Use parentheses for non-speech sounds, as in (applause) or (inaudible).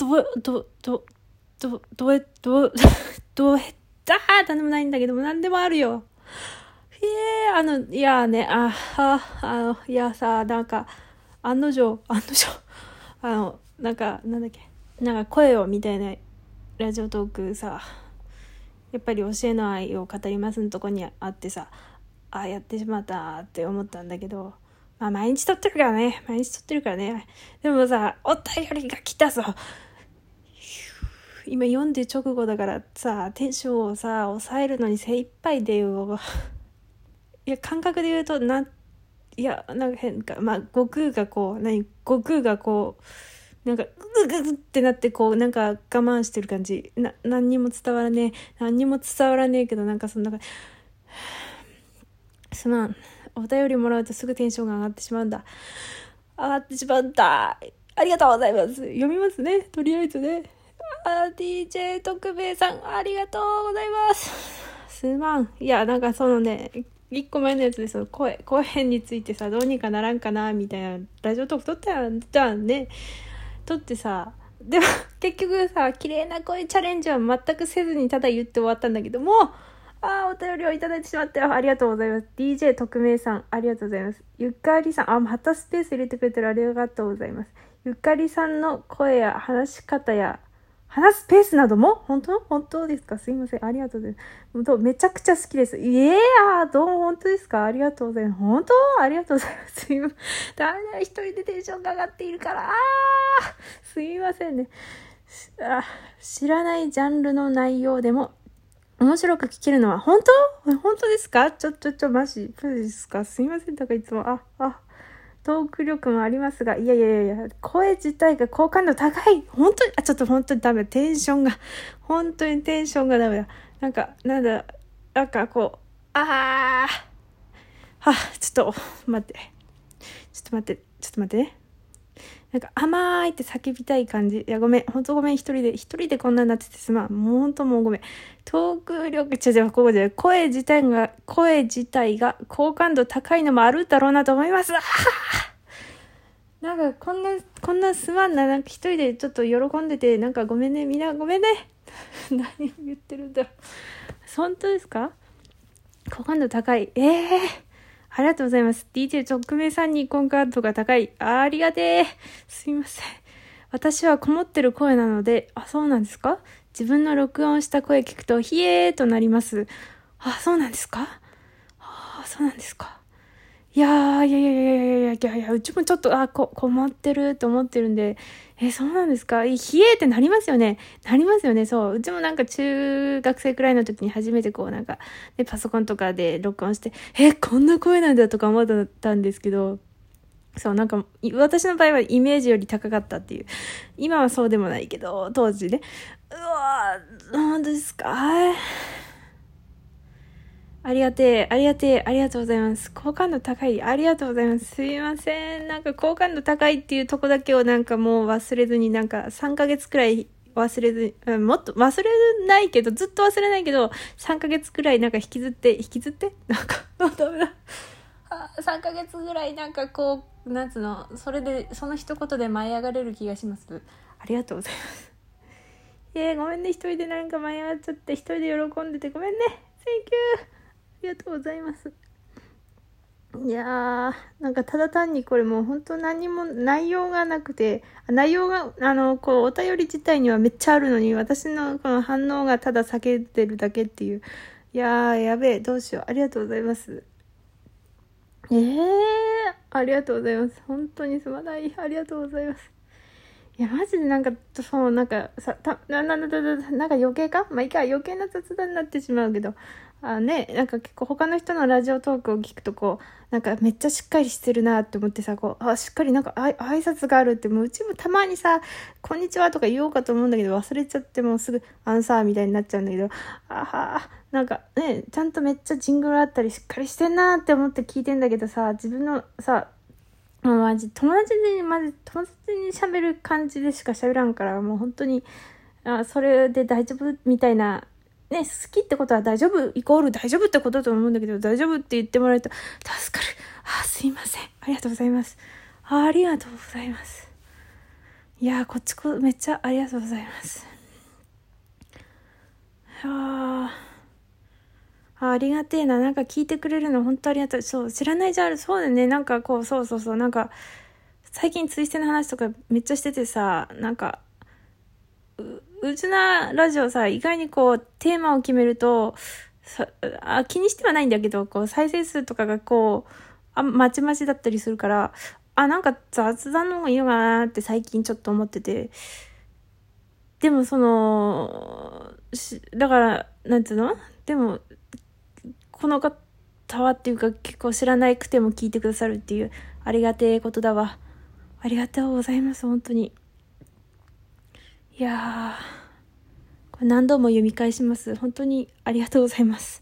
ど、ど、ど、ど、どえ、ど、どえ、(laughs) だーなんでもないんだけども、なんでもあるよ。へえ、あの、いやね、あ、は、あの、いやさ、なんか、案の定、案の定、(laughs) あの、なんか、なんだっけ、なんか声をみたいなラジオトークさ、やっぱり教えの愛を語りますのとこにあってさ、あやってしまったって思ったんだけど、まあ毎日撮ってるからね、毎日撮ってるからね。でもさ、お便りが来たぞ。今読んで直後だからさ、テンションをさ、抑えるのに精一杯でよ。(laughs) いや、感覚で言うと、な、いや、なんか変か、まあ、悟空がこう、何、悟空がこう、なんか、うぐぐってなってこう、なんか我慢してる感じ。な、何にも伝わらねえ。何にも伝わらねえけど、なんかそんな、すまん。お便りもらうとすぐテンションが上がってしまうんだ。上がってしまった。ありがとうございます。読みますね。とりあえずね。あ、DJ 特命さん、ありがとうございます。(laughs) すまん。いや、なんかそのね、一個前のやつでその声、声についてさ、どうにかならんかな、みたいな、ラジオトーク撮ったやん、じゃんね。撮ってさ、でも (laughs) 結局さ、綺麗な声チャレンジは全くせずにただ言って終わったんだけども、ああ、お便りをいただいてしまったよ。ありがとうございます。DJ 特命さん、ありがとうございます。ゆかりさん、あ、またスペース入れてくれてるありがとうございます。ゆかりさんの声や話し方や、話すペースなども？本当？本当ですか？すいません。ありがとうございます。めちゃくちゃ好きです。いえー、どうも本当ですか？ありがとうございます。本当？ありがとうございます。すいません。だめだ、一人でテンションが上がっているから。あーすいませんね。あ知らないジャンルの内容でも面白く聞けるのは本当？本当ですか？ちょ、ちょ、ちょ、マジ、マジですか？すいません。だかいつも、あ、あ、トーク力もありますが、いやいやいや声自体が好感度高い。本当に、あ、ちょっと本当にダメ。テンションが、(laughs) 本当にテンションがダメだ。なんか、なんだ、なんかこう、ああ、はちょっと、待って。ちょっと待って、ちょっと待ってね。なんか甘いって叫びたい感じ。いや、ごめん。ほんとごめん。一人で、一人でこんなになっててすまん。もうほんともうごめん。トーク力、ちょ、ちょ、ここで、声自体が、声自体が好感度高いのもあるだろうなと思います。なんかこんな、こんなすまんな。なんか一人でちょっと喜んでて、なんかごめんね。みんなごめんね。(laughs) 何言ってるんだろう。本当ですか？好感度高い。ええーありがとうございます。DJ 特命さんに好感度が高い。あありがてえ。すいません。私はこもってる声なので、あ、そうなんですか？自分の録音した声聞くと、ひえーとなります。あ、そうなんですか？あ、そうなんですか？いやー、いやいやいやいやいやいやいや、うちもちょっと、あ、こ、困ってると思ってるんで、え、そうなんですか？冷えってなりますよねなりますよねそう。うちもなんか中学生くらいの時に初めてこうなんか、ね、パソコンとかで録音して、え、こんな声なんだとか思ったんですけど、そう、なんか、私の場合はイメージより高かったっていう。今はそうでもないけど、当時ね。うわぁ、本当ですか？ありがてえ、ありがてえ、ありがとうございます。好感度高い、ありがとうございます。すいません。なんか好感度高いっていうとこだけをなんかもう忘れずになんか3ヶ月くらい忘れずに、もっと忘れないけど、ずっと忘れないけど、3ヶ月くらいなんか引きずって、引きずって？なんか、(laughs) ダメだ。3ヶ月ぐらいなんかこう、なんつうの、それで、その一言で舞い上がれる気がします。ありがとうございます。えー、ごめんね、一人でなんか舞い上がっちゃって、一人で喜んでてごめんね。Thank you! ありがとうございます。いやー、なんかただ単にこれもう本当何も内容がなくて、内容が、あの、こう、お便り自体にはめっちゃあるのに、私のこの反応がただ避けてるだけっていう。いやー、やべえ、どうしよう。ありがとうございます。えー、ありがとうございます。本当にすまない。ありがとうございます。いや、マジでなんか、そう、なんか、さ、た、な、な、な、な、なんか余計か？まあ、いいか、余計な雑談になってしまうけど、あね、なんか結構他の人のラジオトークを聞くとこう、なんかめっちゃしっかりしてるなって思ってさ、こう、あ、しっかりなんかあ挨拶があるって、もううちもたまにさ、こんにちはとか言おうかと思うんだけど、忘れちゃってもうすぐアンサーみたいになっちゃうんだけど、あはなんかね、ちゃんとめっちゃジングルあったりしっかりしてんなって思って聞いてんだけどさ、自分のさ、もうマジ、友達に、マジ、友達に喋る感じでしか喋らんから、もう本当に、あ、それで大丈夫みたいな、ね、好きってことは大丈夫、イコール大丈夫ってことだと思うんだけど、大丈夫って言ってもらえると、助かる。あ、すいません。ありがとうございます。ありがとうございます。いやこっちこめっちゃありがとうございますあありがてえななんか聞いてくれるの本当ありがたいそう知らないジャンルそうだねなんかこうそうそうそうなんか最近ツイステの話とかめっちゃしててさなんかうちなラジオさ意外にこうテーマを決めるとあ気にしてはないんだけどこう再生数とかがこうあまちまちだったりするからあ、なんか雑談の方がいいのかなって最近ちょっと思ってて。でもその、だから、なんつうの？でも、この方はっていうか結構知らなくても聞いてくださるっていうありがてえことだわ。ありがとうございます、本当に。いやー、これ何度も読み返します。本当にありがとうございます。